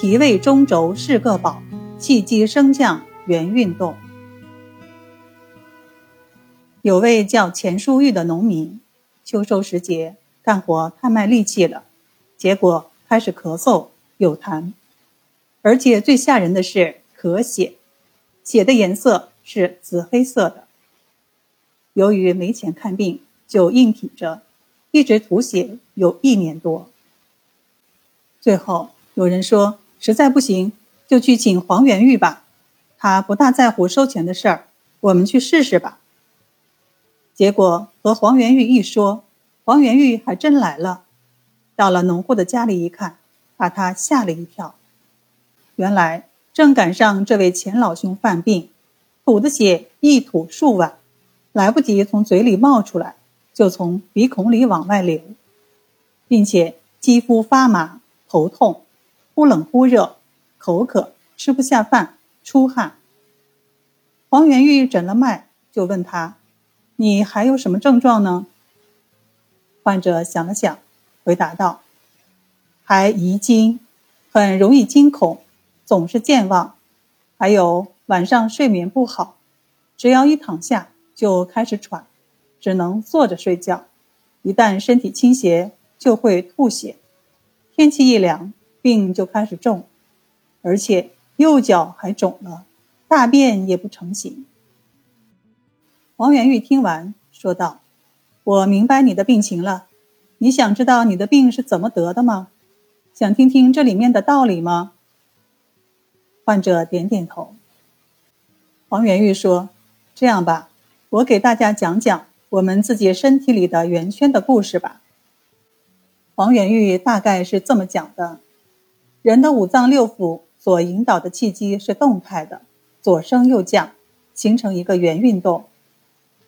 脾胃中轴是个宝，气机升降原运动。有位叫钱书玉的农民，秋收时节干活太卖力气了，结果开始咳嗽、有痰，而且最吓人的是咳血，血的颜色是紫黑色的。由于没钱看病，就硬挺着，一直吐血有一年多。最后有人说，实在不行就去请黄元玉吧，他不大在乎收钱的事儿，我们去试试吧。结果和黄元玉一说，黄元玉还真来了。到了农户的家里一看，把他吓了一跳。原来正赶上这位钱老兄犯病，吐的血一吐数碗，来不及从嘴里冒出来，就从鼻孔里往外流，并且肌肤发麻、头痛、忽冷忽热、口渴、吃不下饭、出汗。黄元玉诊了脉，就问他。你还有什么症状呢？患者想了想，回答道：“还遗精，很容易惊恐，总是健忘，还有晚上睡眠不好，只要一躺下就开始喘，只能坐着睡觉，一旦身体倾斜就会吐血，天气一凉病就开始重，而且右脚还肿了，大便也不成形。”王元玉听完，说道：“我明白你的病情了。你想知道你的病是怎么得的吗？想听听这里面的道理吗？”患者点点头。王元玉说：“这样吧，我给大家讲讲我们自己身体里的圆圈的故事吧。”王元玉大概是这么讲的：人的五脏六腑所引导的气机是动态的，左升右降，形成一个圆运动。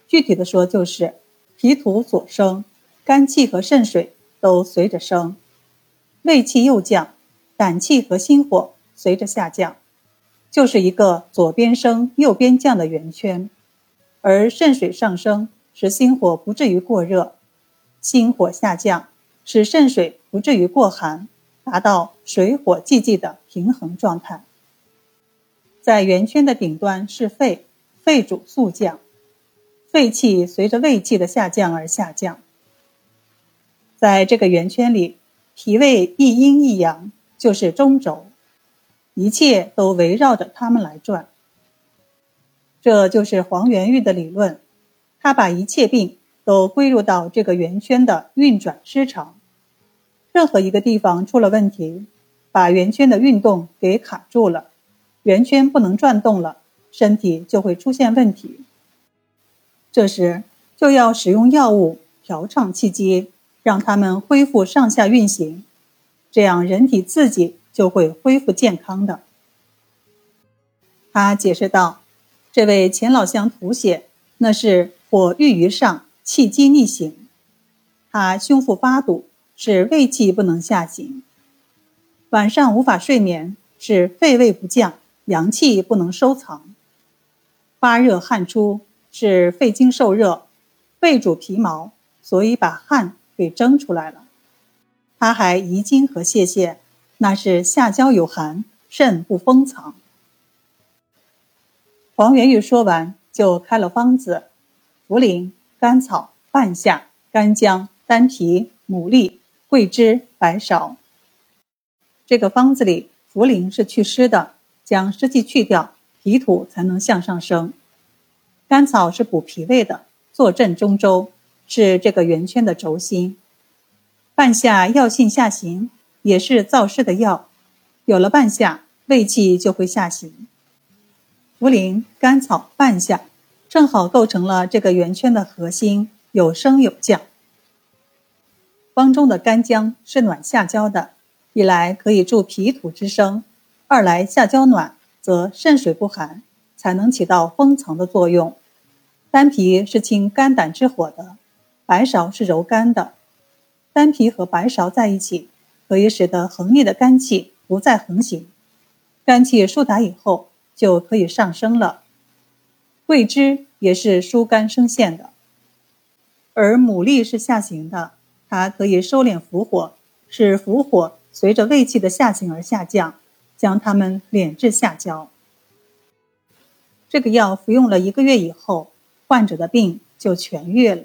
具体的说，就是脾土左升，肝气和肾水都随着升；胃气右降，胆气和心火随着下降，就是一个左边升右边降的圆圈。而肾水上升，使心火不至于过热；心火下降，使肾水不至于过寒，达到水火既济的平衡状态。在圆圈的顶端是肺，肺主肃降。肺气随着胃气的下降而下降，在这个圆圈里，脾胃一阴一阳就是中轴，一切都围绕着它们来转。这就是黄元玉的理论，他把一切病都归入到这个圆圈的运转失常。任何一个地方出了问题，把圆圈的运动给卡住了，圆圈不能转动了，身体就会出现问题。这时就要使用药物调畅气机，让它们恢复上下运行，这样人体自己就会恢复健康的。他解释道：“这位钱老乡吐血，那是火郁于上，气机逆行；他胸腹发堵，是胃气不能下行；晚上无法睡眠，是肺胃不降，阳气不能收藏；发热汗出。”是肺经受热，肺主皮毛，所以把汗给蒸出来了。他还遗精和泄泻，那是下焦有寒，肾不封藏。黄元玉说完，就开了方子：茯苓、甘草、半夏、干姜、丹皮、牡蛎、桂枝、白芍。这个方子里，茯苓是祛湿的，将湿气去掉，脾土才能向上升。甘草是补脾胃的，坐镇中州，是这个圆圈的轴心。半夏药性下行，也是燥湿的药。有了半夏，胃气就会下行。茯苓、甘草、半夏，正好构成了这个圆圈的核心，有升有降。方中的干姜是暖下焦的，一来可以助脾土之升，二来下焦暖，则肾水不寒，才能起到封藏的作用。丹皮是清肝胆之火的，白芍是柔肝的。丹皮和白芍在一起，可以使得横逆的肝气不再横行，肝气疏达以后就可以上升了。桂枝也是疏肝生陷的，而牡蛎是下行的，它可以收敛伏火，使伏火随着胃气的下行而下降，将它们敛至下焦。这个药服用了一个月以后，患者的病就痊愈了。